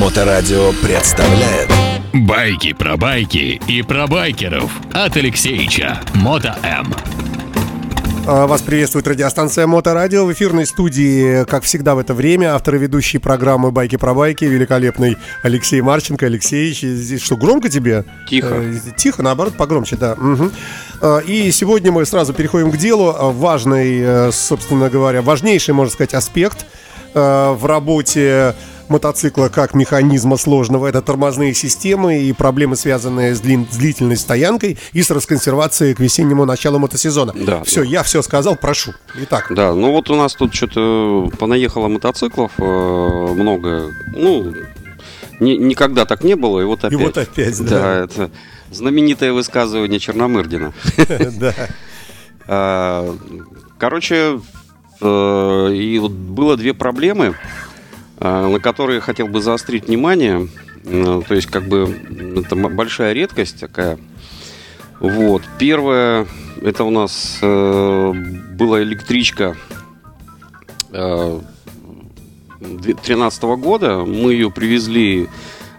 Моторадио представляет Байки про байки и про байкеров от Алексеича Мото М. А, Вас приветствует радиостанция Моторадио в эфирной студии, как всегда в это время, автор и ведущий программы «Байки про байки» великолепный Алексей Марченко. Алексеевич, здесь что, громко тебе? Тихо. Э, Тихо, наоборот, погромче, да. А, И сегодня мы сразу переходим к делу. А, Важный, э, собственно говоря, важнейший, можно сказать, аспект э, в работе мотоцикла как механизма сложного. Это тормозные системы и проблемы, связанные с, длин- с длительной стоянкой и с расконсервацией к весеннему началу мотосезона. Да, Все, да. я все сказал, прошу. Итак, Да, ну вот у нас тут что-то понаехало мотоциклов э, много. Ну, ни- никогда так не было, и вот опять. вот опять, да. Да, это знаменитое высказывание Черномырдина. да. А, Короче, э, и вот было две проблемы, на которые хотел бы заострить внимание. Э, То есть, как бы, это большая редкость такая. Вот. Первое, это у нас э, была электричка э, 2013 года. Мы ее привезли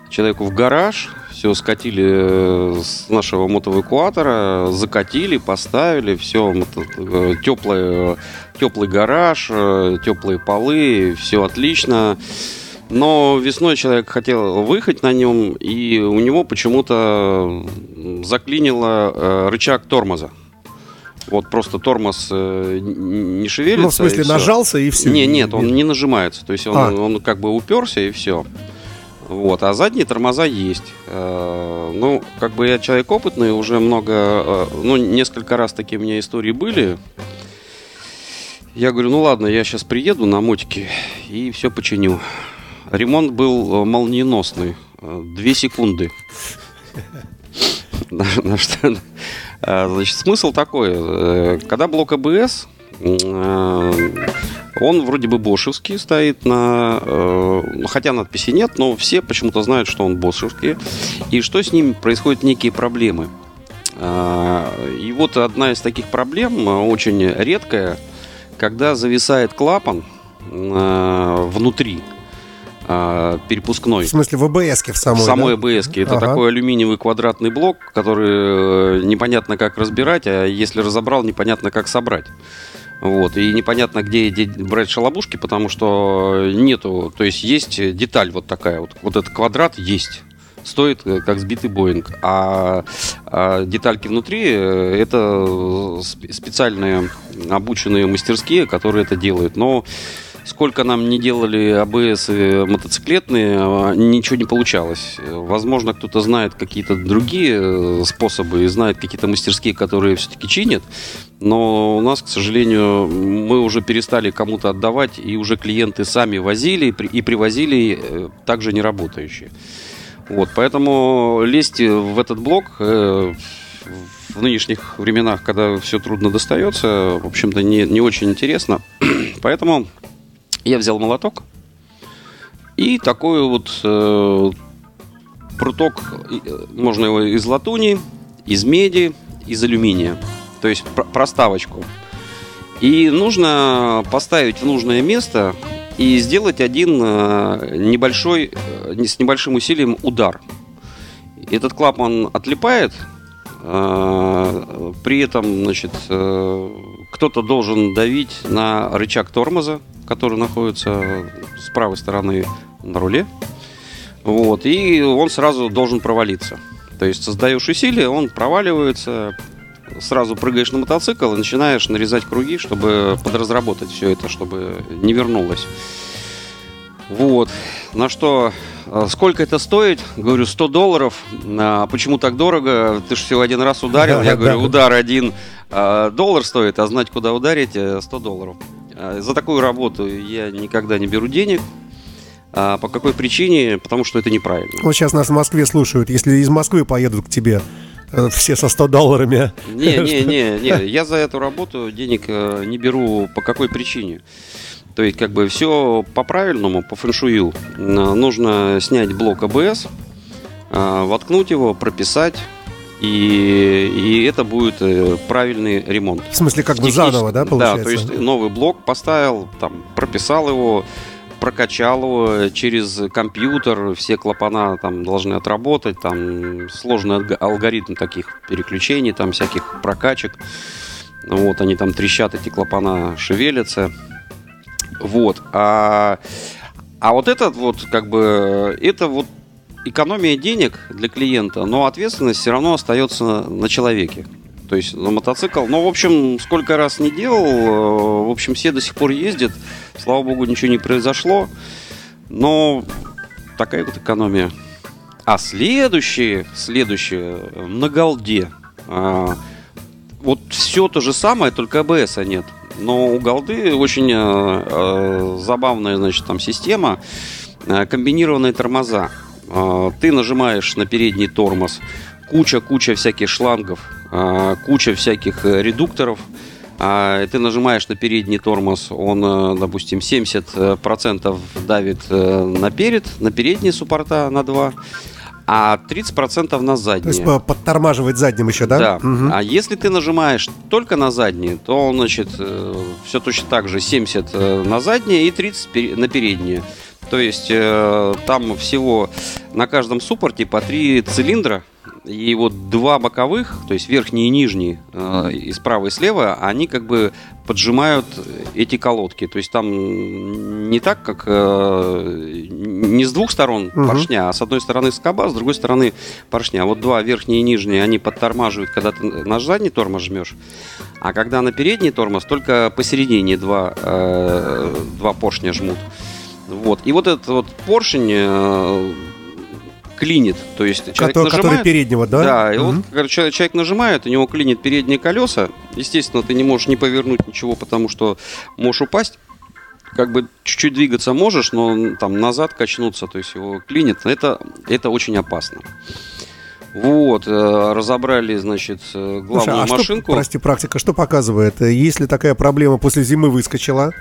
человеку в гараж, все скатили э, с нашего мотоэвакуатора, закатили, поставили, все теплый, теплый гараж, э, теплые полы, все отлично. Но весной человек хотел выехать на нем, и у него почему-то заклинило э, рычаг тормоза. Вот просто тормоз э, не шевелится. Ну, в смысле, и нажался и все. Не, нет, он не нажимается. То есть он, А. он как бы уперся и все. Вот, а задние тормоза есть. Э, Ну, как бы я человек опытный, уже много, э, ну, несколько раз такие у меня истории были. Я говорю, ну ладно, я сейчас приеду на мотике и все починю. Ремонт был э, молниеносный. Две секунды. Значит, смысл такой. Когда блок АБС, он вроде бы бошевский стоит на... э, Хотя надписи нет, но все почему-то знают, что он бошевский. И что с ним происходят некие проблемы. А, И вот одна из таких проблем, э, очень редкая, когда зависает клапан э, внутри э, перепускной. В смысле, в АБС-ке в самой, В самой да? АБС. Это Ага. такой алюминиевый квадратный блок, который э, непонятно как разбирать, а если разобрал, непонятно как собрать. Вот. И непонятно, где де- брать шалобушки, потому что нету. То есть есть деталь вот такая. Вот, вот этот квадрат есть. Стоит э, как сбитый Боинг. А, а детальки внутри э, это сп- специальные обученные мастерские, которые это делают. Но сколько нам не делали АБС мотоциклетные, а, ничего не получалось. Возможно, кто-то знает какие-то другие э, способы и знает какие-то мастерские, которые все-таки чинят. Но у нас, к сожалению, мы уже перестали кому-то отдавать, и уже клиенты сами возили и привозили э, также не работающие. Вот, поэтому лезть в этот блок э, в нынешних временах, когда все трудно достается, в общем-то, не, не очень интересно. Поэтому я взял молоток и такой вот э, пруток, э, можно его из латуни, из меди, из алюминия. То есть пр- проставочку. И нужно поставить в нужное место и сделать один э, небольшой, э, с небольшим усилием удар. Этот клапан отлипает, при этом, значит, э, кто-то должен давить на рычаг тормоза, который находится с правой стороны на руле. Вот, и он сразу должен провалиться. То есть создаешь усилие, он проваливается, сразу прыгаешь на мотоцикл и начинаешь нарезать круги, чтобы подразработать все это, чтобы не вернулось. Вот. На что, э, сколько это стоит? Говорю, 100 долларов. А почему так дорого? Ты же всего один раз ударил. Да, Я говорю, да. удар один а, доллар стоит, а знать, куда ударить, э, 100 долларов. А, За такую работу я никогда не беру денег. А по какой причине? Потому что это неправильно. Вот сейчас нас в Москве слушают. Если из Москвы поедут к тебе э, все со 100 долларами. Не, не, не, не, я за эту работу денег э, не беру. По какой причине? То есть, как бы все по-правильному, по фэншую. Н- Нужно снять блок АБС, э, воткнуть его, прописать, и, и это будет э, правильный ремонт. В смысле, как бы заново, да, Да, получается? то есть новый блок поставил, там, прописал его, прокачал его через компьютер, все клапана там должны отработать, там сложный алгоритм таких переключений, там всяких прокачек. Вот, они там трещат, эти клапана шевелятся. Вот. А, а вот этот вот, как бы, это вот экономия денег для клиента, но ответственность все равно остается на человеке. То есть на мотоцикл, ну, в общем, сколько раз не делал, э, в общем, все до сих пор ездят. Слава богу, ничего не произошло. Но такая вот экономия. А следующее, следующее, на голде. А, вот все то же самое, только АБСа нет. Но у голды очень э, э, забавная, значит, там система, э, комбинированные тормоза. Э, ты нажимаешь на передний тормоз, куча-куча всяких шлангов, куча всяких редукторов. А, ты нажимаешь на передний тормоз, он, допустим, 70% давит наперед, на передние суппорта на 2, а 30% на задние. То есть подтормаживать задним еще, да? Да. Угу. А если ты нажимаешь только на задние, то, значит, все точно так же 70 на задние и 30 на передние. То есть там всего на каждом суппорте по три цилиндра, и вот два боковых, то есть верхний и нижний, э, и справа и слева, они как бы поджимают эти колодки. То есть там не так, как э, не с двух сторон угу. поршня, а с одной стороны скоба, с другой стороны поршня. Вот два верхние и нижние, они подтормаживают, когда ты на задний тормоз жмешь. А когда на передний тормоз, только посередине два, э, два поршня жмут. Вот. И вот этот вот поршень э, клинит. То есть человек который, нажимает, который переднего, да? Да, и угу. вот когда человек, нажимает, у него клинит передние колеса. Естественно, ты не можешь не повернуть ничего, потому что можешь упасть. Как бы чуть-чуть двигаться можешь, но там назад качнуться, то есть его клинит. Это, это очень опасно. Вот, э, разобрали, значит, э, главную Слушай, а машинку. Что, прости, практика, что показывает? Если такая проблема после зимы выскочила,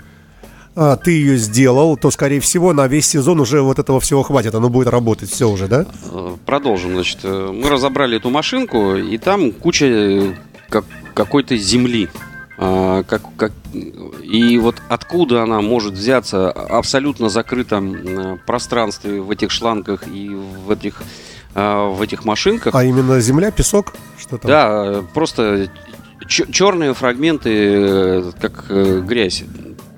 ты ее сделал, то, скорее всего, на весь сезон уже вот этого всего хватит. Оно будет работать все уже, да? Э, продолжим. Значит, э, мы разобрали эту машинку, и там куча э, как, какой-то земли. А, как, как, и вот откуда она может взяться абсолютно закрытом пространстве в этих шлангах и в этих, а, в этих машинках. А именно земля, песок? Что там? Да, просто черные фрагменты, как грязь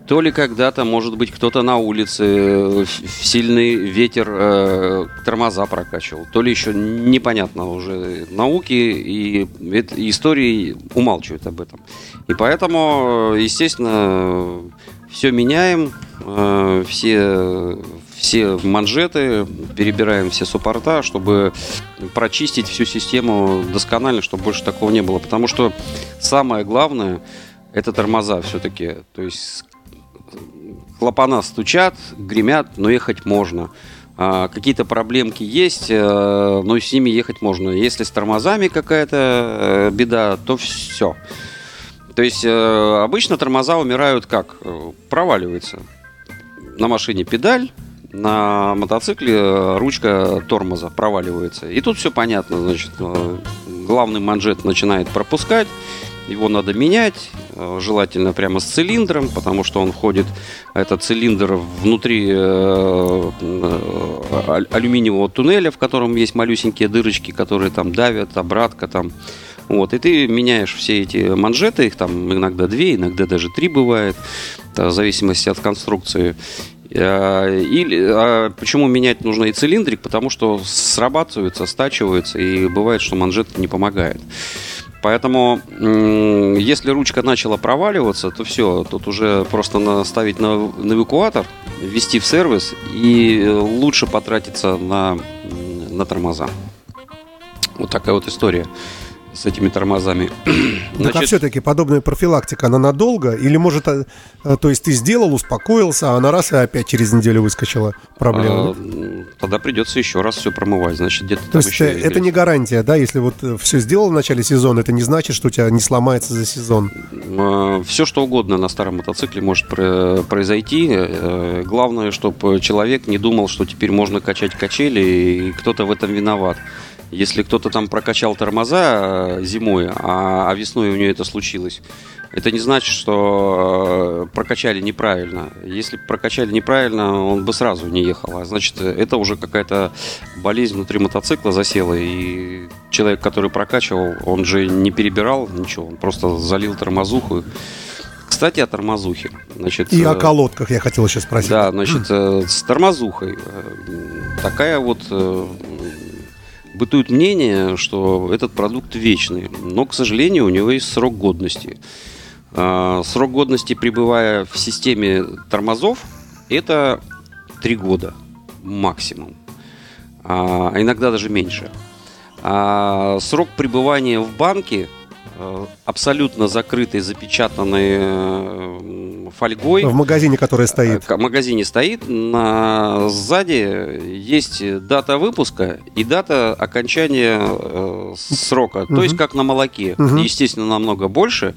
то ли когда-то, может быть, кто-то на улице в сильный ветер э, тормоза прокачивал, то ли еще непонятно уже науки и, истории умалчивают об этом. И поэтому, естественно, все меняем, э, все, все манжеты, перебираем все суппорта, чтобы прочистить всю систему досконально, чтобы больше такого не было. Потому что самое главное это тормоза все-таки. То есть клапана стучат, гремят, но ехать можно. А, какие-то проблемки есть, э, но с ними ехать можно. Если с тормозами какая-то э, беда, то все. То есть э, обычно тормоза умирают как? Проваливается. На машине педаль, на мотоцикле ручка тормоза проваливается. И тут все понятно, значит, главный манжет начинает пропускать, его надо менять, э, желательно прямо с цилиндром, потому что он входит, этот цилиндр внутри э, э, алюминиевого туннеля, в котором есть малюсенькие дырочки, которые там давят, обратка там. Вот, и ты меняешь все эти манжеты, их там иногда две, иногда даже три бывает, в зависимости от конструкции. Или а почему менять нужно и цилиндрик? Потому что срабатывается, стачивается, и бывает, что манжет не помогает. Поэтому, если ручка начала проваливаться, то все, тут уже просто наставить на, на эвакуатор, ввести в сервис и э, лучше потратиться на, на тормоза. Вот такая вот история с этими тормозами. Значит... Так, а все-таки подобная профилактика, она надолго? Или может, а, а, то есть ты сделал, успокоился, а она раз и опять через неделю выскочила проблема? А, тогда придется еще раз все промывать. Значит, где-то То есть э, это не гарантия, да? Если вот э, все сделал в начале сезона, это не значит, что у тебя не сломается за сезон? А, все, что угодно на старом мотоцикле может произойти. Э, главное, чтобы человек не думал, что теперь можно качать качели, и кто-то в этом виноват. Если кто-то там прокачал тормоза э, зимой, а, а весной у нее это случилось, это не значит, что э, прокачали неправильно. Если прокачали неправильно, он бы сразу не ехал. А значит, это уже какая-то болезнь внутри мотоцикла засела. И человек, который прокачивал, он же не перебирал ничего, он просто залил тормозуху. Кстати, о тормозухе. Значит, И о э, колодках я хотел еще спросить. Да, значит, с тормозухой. Такая вот бытует мнение, что этот продукт вечный. Но, к сожалению, у него есть срок годности. А, Срок годности, пребывая в системе тормозов, это 3 года максимум. А иногда даже меньше. А срок пребывания в банке абсолютно закрытой, запечатанной э, фольгой. В магазине, который стоит. В магазине стоит, на сзади есть дата выпуска и дата окончания э, срока. То есть как на молоке. Естественно, намного больше.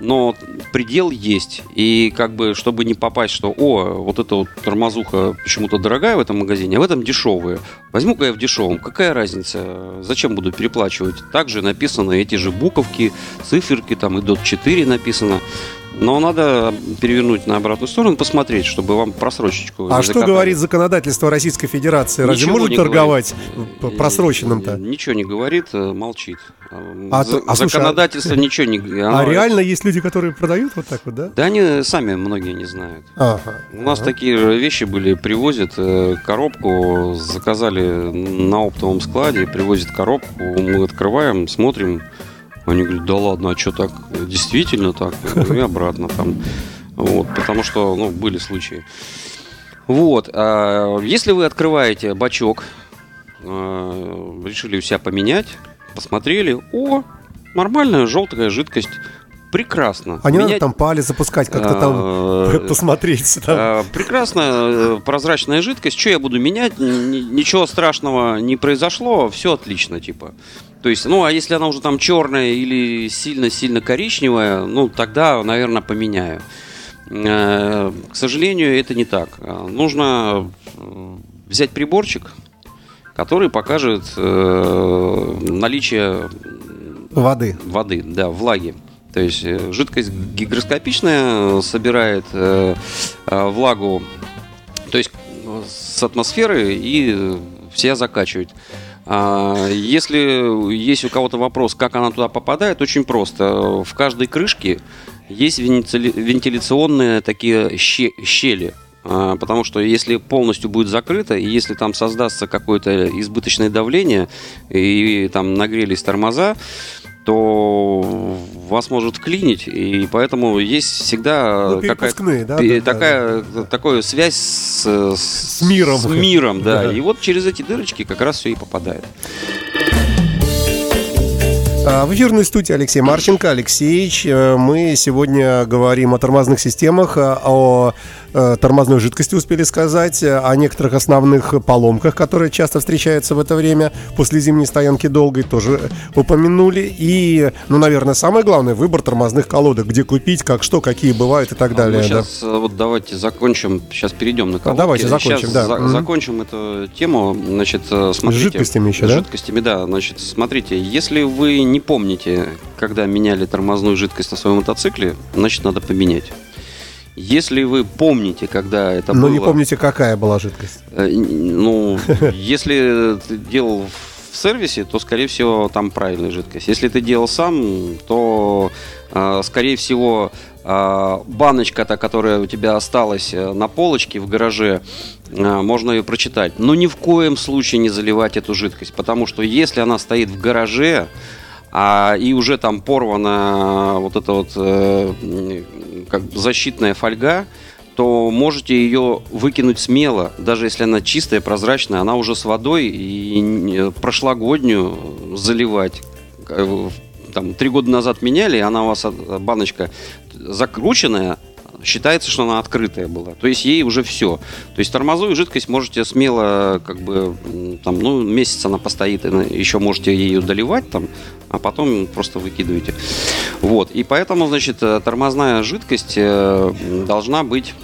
Но предел есть. И как бы, чтобы не попасть, что, о, вот эта вот тормозуха почему-то дорогая в этом магазине, а в этом дешевая. Возьму-ка я в дешевом. Какая разница? Зачем буду переплачивать? Также написаны эти же буковки, циферки, там и DOT 4 написано. Но надо перевернуть на обратную сторону, посмотреть, чтобы вам просрочечку А что говорит законодательство Российской Федерации? Разве Ничего может не торговать говорит. просроченным-то? Ничего не говорит, э, молчит. А За- то- а слушай, а- Законодательство ничего не говорит. А реально есть люди, которые продают вот так вот, да? Да они сами многие не знают. Ага. У нас Ага. такие же вещи были, привозят э, коробку, заказали на оптовом складе, привозят коробку, мы открываем, смотрим, они говорят, да ладно, а что так, действительно так, и обратно там. Вот, потому что, ну, были случаи. Вот, а если вы открываете бачок, э, решили у себя поменять, посмотрели, о, нормальная желтая жидкость, прекрасно. А не надо Менять- там палец запускать, как-то там Э, посмотреть. а, Прекрасная э, прозрачная жидкость. Что я буду менять? Ничего страшного не произошло. Все отлично, типа. То есть, ну, а если она уже там черная или сильно-сильно коричневая, ну, тогда, наверное, поменяю. Э, К сожалению, это не так. Нужно э, взять приборчик, который покажет э, наличие Воды. воды, да, влаги. То есть жидкость гигроскопичная собирает влагу, то есть с атмосферы и вся закачивает. А, Если есть у кого-то вопрос, как она туда попадает, очень просто. В каждой крышке есть вентиляционные такие ще- щели. А, Потому что если полностью будет закрыто, и если там создастся какое-то избыточное давление, и там нагрелись тормоза, то вас может клинить, и поэтому есть всегда Ну, какая-то перепускные, да, пе- да, да, такая, такая связь с, С миром. С миром, да. Да. И вот через эти дырочки как раз все и попадает. А, В эфирной студии Алексей Марченко, Алексеевич. Э, Мы сегодня говорим о тормозных системах, э, о э, тормозной жидкости успели сказать, о некоторых основных поломках, которые часто встречаются в это время. После зимней стоянки долгой тоже упомянули. И, ну, наверное, самое главное, выбор тормозных колодок. Где купить, как что, какие бывают и так далее. Мы да. сейчас вот давайте закончим, сейчас перейдем на колодки. давайте закончим, Щас да. за- закончим эту тему, значит, смотрите. С жидкостями еще, С да? жидкостями, да. Значит, смотрите, если вы не помните, когда меняли тормозную жидкость на своем мотоцикле, значит, надо поменять. Если вы помните, когда это Но было... не помните, какая была жидкость. Э, Ну, если ты делал в сервисе, то, скорее всего, там правильная жидкость. Если ты делал сам, то, э, скорее всего, э, баночка-то, которая у тебя осталась на полочке в гараже, можно ее прочитать. Но ни в коем случае не заливать эту жидкость, потому что если она стоит в гараже, а, и уже там порвана вот эта вот э, как защитная фольга, то можете ее выкинуть смело, даже если она чистая, прозрачная, она уже с водой и н- прошлогоднюю заливать. Э, Там три года назад меняли, она у вас от- баночка закрученная, считается, что она открытая была. То есть ей уже все. То есть тормозную жидкость можете смело, как бы, там, ну, месяц она постоит, еще можете ее доливать там, а потом просто выкидываете. Вот. И поэтому, значит, э, тормозная жидкость э, должна быть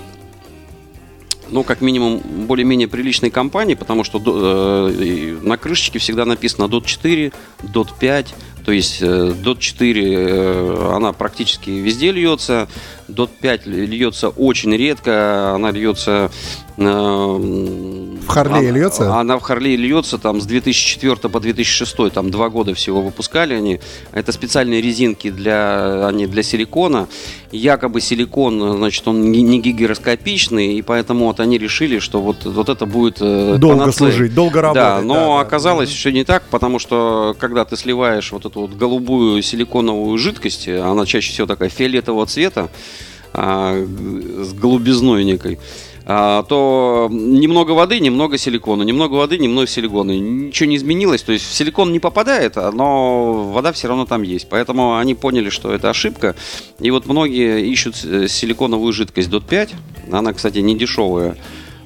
ну, как минимум, более-менее приличной компании, потому что э, на крышечке всегда написано DOT 4, DOT 5, То есть DOT 4, она практически везде льется. DOT 5 льется очень редко. Она льется в Харлее она, льется? Она в Харлее льется там с 2004 по 2006, там два года всего выпускали они. Это специальные резинки для, они для силикона. Якобы силикон, значит, он не гигероскопичный, и поэтому вот они решили, что вот, вот это будет э, Долго панацея. служить, долго работать. Да, но да, оказалось, да. что не так, потому что когда ты сливаешь вот эту вот голубую силиконовую жидкость, она чаще всего такая фиолетового цвета, а, с голубизной некой, то немного воды, немного силикона, немного воды, немного силикона. Ничего не изменилось, то есть в силикон не попадает, но вода все равно там есть. Поэтому они поняли, что это ошибка. И вот многие ищут силиконовую жидкость DOT 5. Она, кстати, не дешевая.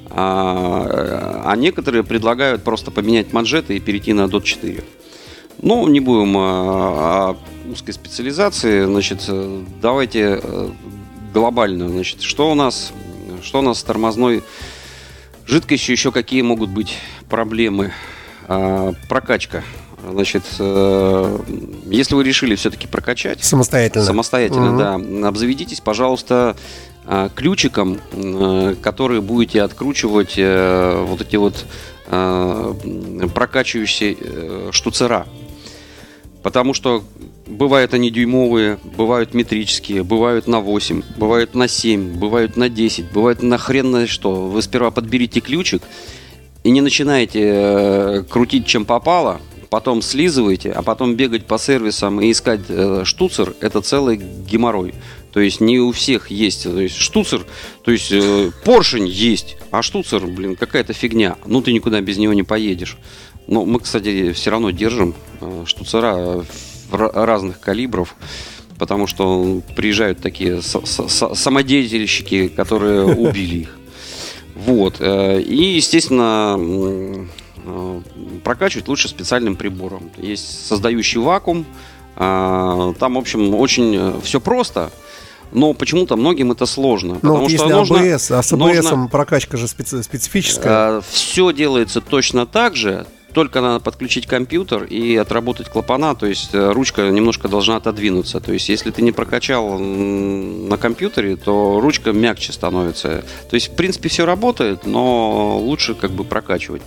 А, а некоторые предлагают просто поменять манжеты и перейти на DOT 4. Ну, не будем о, о узкой специализации. Значит, давайте э, глобально. Значит, что у нас что у нас с тормозной жидкостью? Еще какие могут быть проблемы? А, прокачка. Значит, э, если вы решили все-таки прокачать... Самостоятельно. Самостоятельно, угу. да. Обзаведитесь, пожалуйста, э, ключиком, э, который будете откручивать э, вот эти вот прокачивающие э, штуцера. Потому что Бывают они дюймовые, бывают метрические, бывают на 8, бывают на 7, бывают на 10, бывают на хрен на что. Вы сперва подберите ключик и не начинаете э, крутить чем попало, потом слизываете, а потом бегать по сервисам и искать э, штуцер, это целый геморрой. То есть не у всех есть. То есть штуцер, то есть э, поршень есть, а штуцер, блин, какая-то фигня. Ну ты никуда без него не поедешь. Но мы, кстати, все равно держим э, штуцера разных калибров, потому что приезжают такие самодеятельщики, которые убили их. Вот. Э, и, естественно, э, прокачивать лучше специальным прибором. Есть создающий вакуум. Э, там, в общем, очень все просто. Но почему-то многим это сложно. Но потому что нужно, ABS, а с ABS нужно, прокачка же специ, специфическая. Все делается точно так же, только надо подключить компьютер и отработать клапана, то есть э, ручка немножко должна отодвинуться. То есть если ты не прокачал на компьютере, то ручка мягче становится. То есть в принципе все работает, но лучше как бы прокачивать.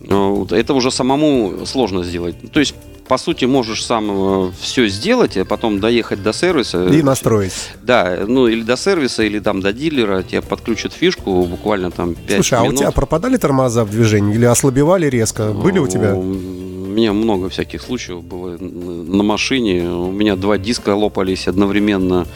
Это уже самому сложно сделать. То есть по сути, можешь сам э, все сделать, а потом доехать до сервиса. И настроить. Да, ну или до сервиса, или там до дилера, тебе подключат фишку буквально там 5 Слушай, минут. а у тебя пропадали тормоза в движении или ослабевали резко? Были у тебя? Меня много всяких случаев было на машине. У меня два диска лопались одновременно.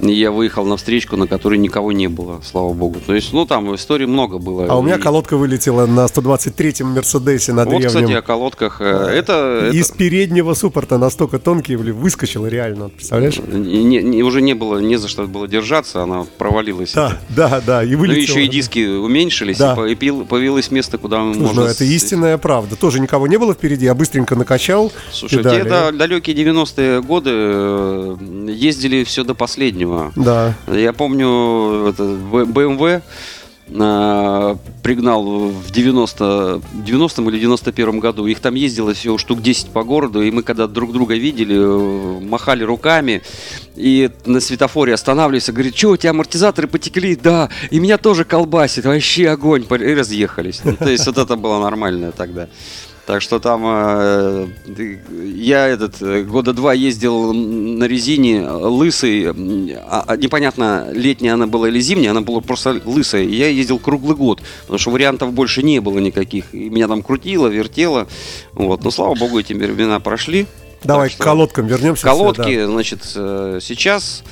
И я выехал на встречку, на которой никого не было, слава богу. То есть, ну, там историй много было. А у меня колодка вылетела на 123-м Мерседесе на древнем. Вот, кстати, о колодках. Э, это, Из это... переднего суппорта настолько тонкий, выскочила реально, представляешь? Не, не, уже не было, не за что было держаться, она провалилась. Да, да, да, и вылетела. Ну, еще и диски уменьшились, да. и появилось место, куда мы можем... Ну, это истинная правда. Тоже никого не было впереди, а быстренько накачал. Слушай, те да, далекие 90-е годы э, ездили все до последнего. Да. Я помню это, BMW э, пригнал в 90, 90 или 91 году. Их там ездило всего штук 10 по городу, и мы когда друг друга видели, э, махали руками, и на светофоре останавливались, говорит, что, у тебя амортизаторы потекли? Да, и меня тоже колбасит, вообще огонь, и разъехались. Ну, то есть вот это было нормально тогда. Так что там э, я этот э, года два ездил на резине лысый, а, а, непонятно летняя она была или зимняя, она была просто лысая. И я ездил круглый год, потому что вариантов больше не было никаких. И меня там крутило, вертело. Вот. Но слава богу, эти времена прошли. Давай к колодкам вернемся. Колодки, все, да. значит, э, сейчас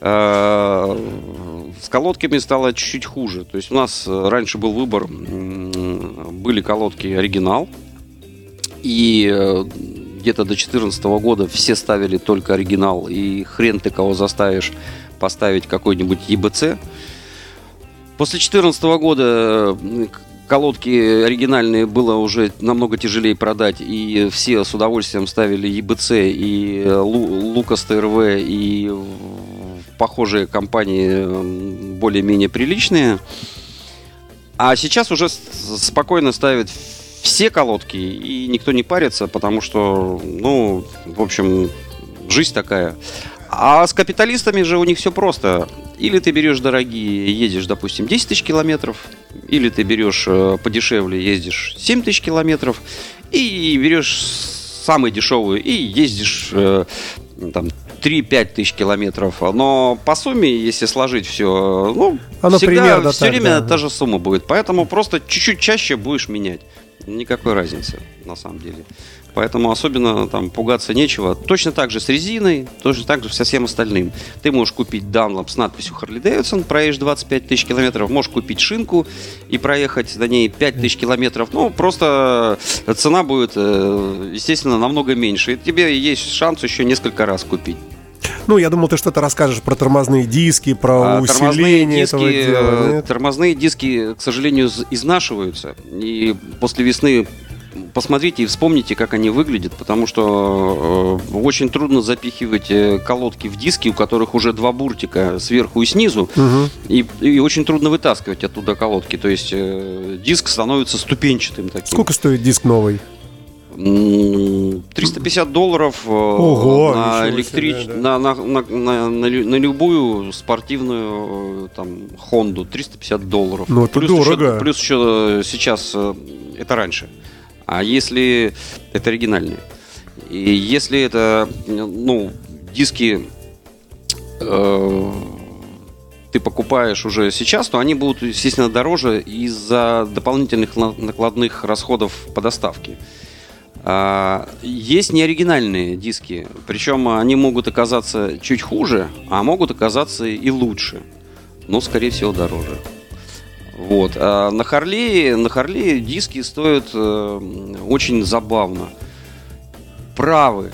с колодками стало чуть-чуть хуже. То есть у нас раньше был выбор, были колодки оригинал, и э, где-то до 2014 года все ставили только оригинал, и хрен ты кого заставишь поставить какой-нибудь ЕБЦ. После 2014 года э, колодки оригинальные было уже намного тяжелее продать, и все с удовольствием ставили ЕБЦ и э, Лукас ТРВ и похожие компании более-менее приличные. А сейчас уже спокойно ставят все колодки, и никто не парится, потому что, ну, в общем, жизнь такая. А с капиталистами же у них все просто. Или ты берешь дорогие, едешь, допустим, 10 тысяч километров, или ты берешь э, подешевле, ездишь 7 тысяч километров, и берешь самую дешевую и ездишь э, там 3-5 тысяч километров. Но по сумме, если сложить все, ну, Оно всегда все так, время да. та же сумма будет. Поэтому просто чуть-чуть чаще будешь менять. Никакой разницы, на самом деле. Поэтому особенно там пугаться нечего. Точно так же с резиной, точно так же со всем остальным. Ты можешь купить Dunlop с надписью Harley Davidson, проедешь 25 тысяч километров, можешь купить шинку и проехать на ней 5 тысяч километров. Ну, просто цена будет, э, естественно, намного меньше. И тебе есть шанс еще несколько раз купить. Ну, я думал, ты что-то расскажешь про тормозные диски, про А усиление этого диски, дела. э, нет? тормозные диски, к сожалению, изнашиваются. И после весны посмотрите и вспомните, как они выглядят, потому что э, очень трудно запихивать э, колодки в диски, у которых уже два буртика сверху и снизу, Мгм. и, и очень трудно вытаскивать оттуда колодки. То есть э, диск становится ступенчатым таким. Сколько стоит диск новый? М, 350 долларов э, Ого, на, электрич... себе, да. на, на, на, на- на лю- на любую спортивную э, там Хонду 350 долларов. Ну, это плюс дорого. Еще, плюс еще сейчас э, это раньше. А если это оригинальные, и если это ну диски э, ты покупаешь уже сейчас, то они будут, естественно, дороже из-за дополнительных на- накладных расходов по доставке. А, Есть неоригинальные диски, причем они могут оказаться чуть хуже, а могут оказаться и лучше, но, скорее всего, дороже. Вот. А на Харлее, на Харлее диски стоят э, очень забавно. Правый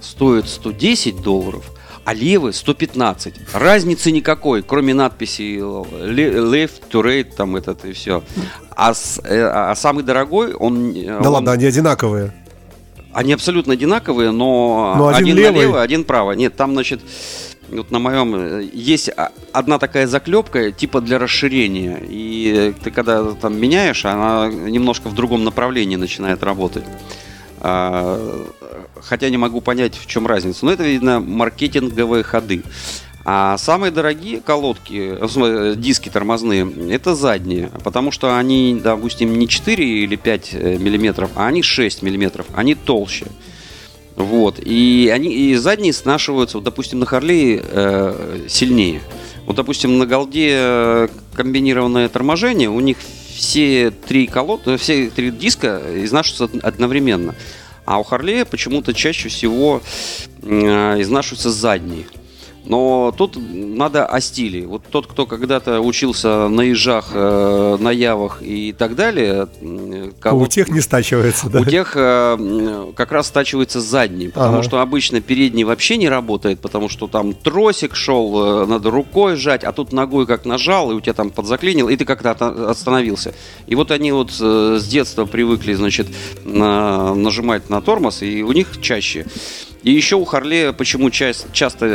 стоит 110 долларов, а левый 115. Разницы никакой, кроме надписи le- left to right, там этот и все. А, э, а самый дорогой, он... э, Да он- ладно, они одинаковые. Они абсолютно одинаковые, но, Но один один, левый. налево, один право. Нет, там, значит, вот на моем э, есть одна такая заклепка, типа для расширения. И ты когда там меняешь, она немножко в другом направлении начинает работать. А, Хотя не могу понять, в чем разница. Но это, видно, маркетинговые ходы. А самые дорогие колодки, диски тормозные, это задние, потому что они, допустим, не 4 или 5 э, миллиметров, а они 6 миллиметров, они толще. Вот. И они и задние снашиваются, вот, допустим, на Харлее э, сильнее. Вот, допустим, на Голде э, комбинированное торможение, у них все три колод, все три диска изнашиваются од- одновременно. А у Харлея почему-то чаще всего э, изнашиваются задние. Но тут надо о стиле. Вот тот, кто когда-то учился на ежах, э, на явах и так далее, м, У кого- тех не стачивается, да? у тех э, как раз стачивается задний, потому Ага. что обычно передний вообще не работает, потому что там тросик шел, э, надо рукой сжать, а тут ногой как нажал, и у тебя там подзаклинил, и ты как-то остановился. И вот они вот э, с детства привыкли, значит, на- нажимать на тормоз, и у них чаще. И еще у Харлея почему часть, часто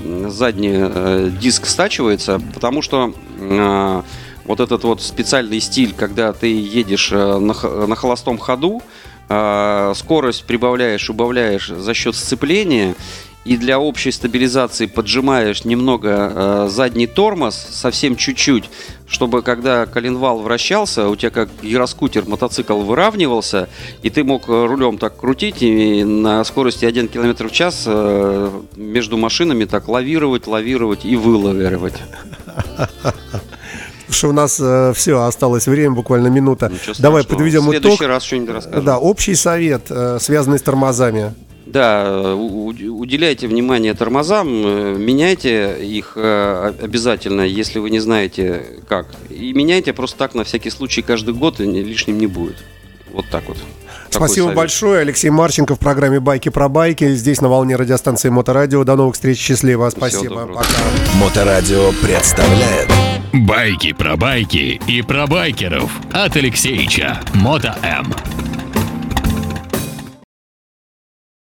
э, задний э, диск стачивается, потому что э, вот этот вот специальный стиль, когда ты едешь э, на, на холостом ходу, э, скорость прибавляешь, убавляешь за счет сцепления, и для общей стабилизации поджимаешь немного э, задний тормоз, совсем чуть-чуть, чтобы когда коленвал вращался, у тебя как гироскутер, мотоцикл выравнивался, и ты мог э, рулем так крутить и на скорости 1 км в час э, между машинами так лавировать, лавировать и вылавировать. Слушай, у нас все, осталось время, буквально минута. Давай подведем В следующий итог. раз что-нибудь расскажем. Да, общий совет, э, связанный с тормозами. Да, уделяйте внимание тормозам, э, меняйте их э, обязательно, если вы не знаете как. И меняйте просто так на всякий случай каждый год, и ни- лишним не будет. Вот так вот. Спасибо совет. большое. Алексей Марченко в программе «Байки про байки». Здесь на волне радиостанции Моторадио. До новых встреч. Счастливо. Спасибо. Пока. Моторадио представляет Байки про байки и про байкеров от Алексеича. Мото М.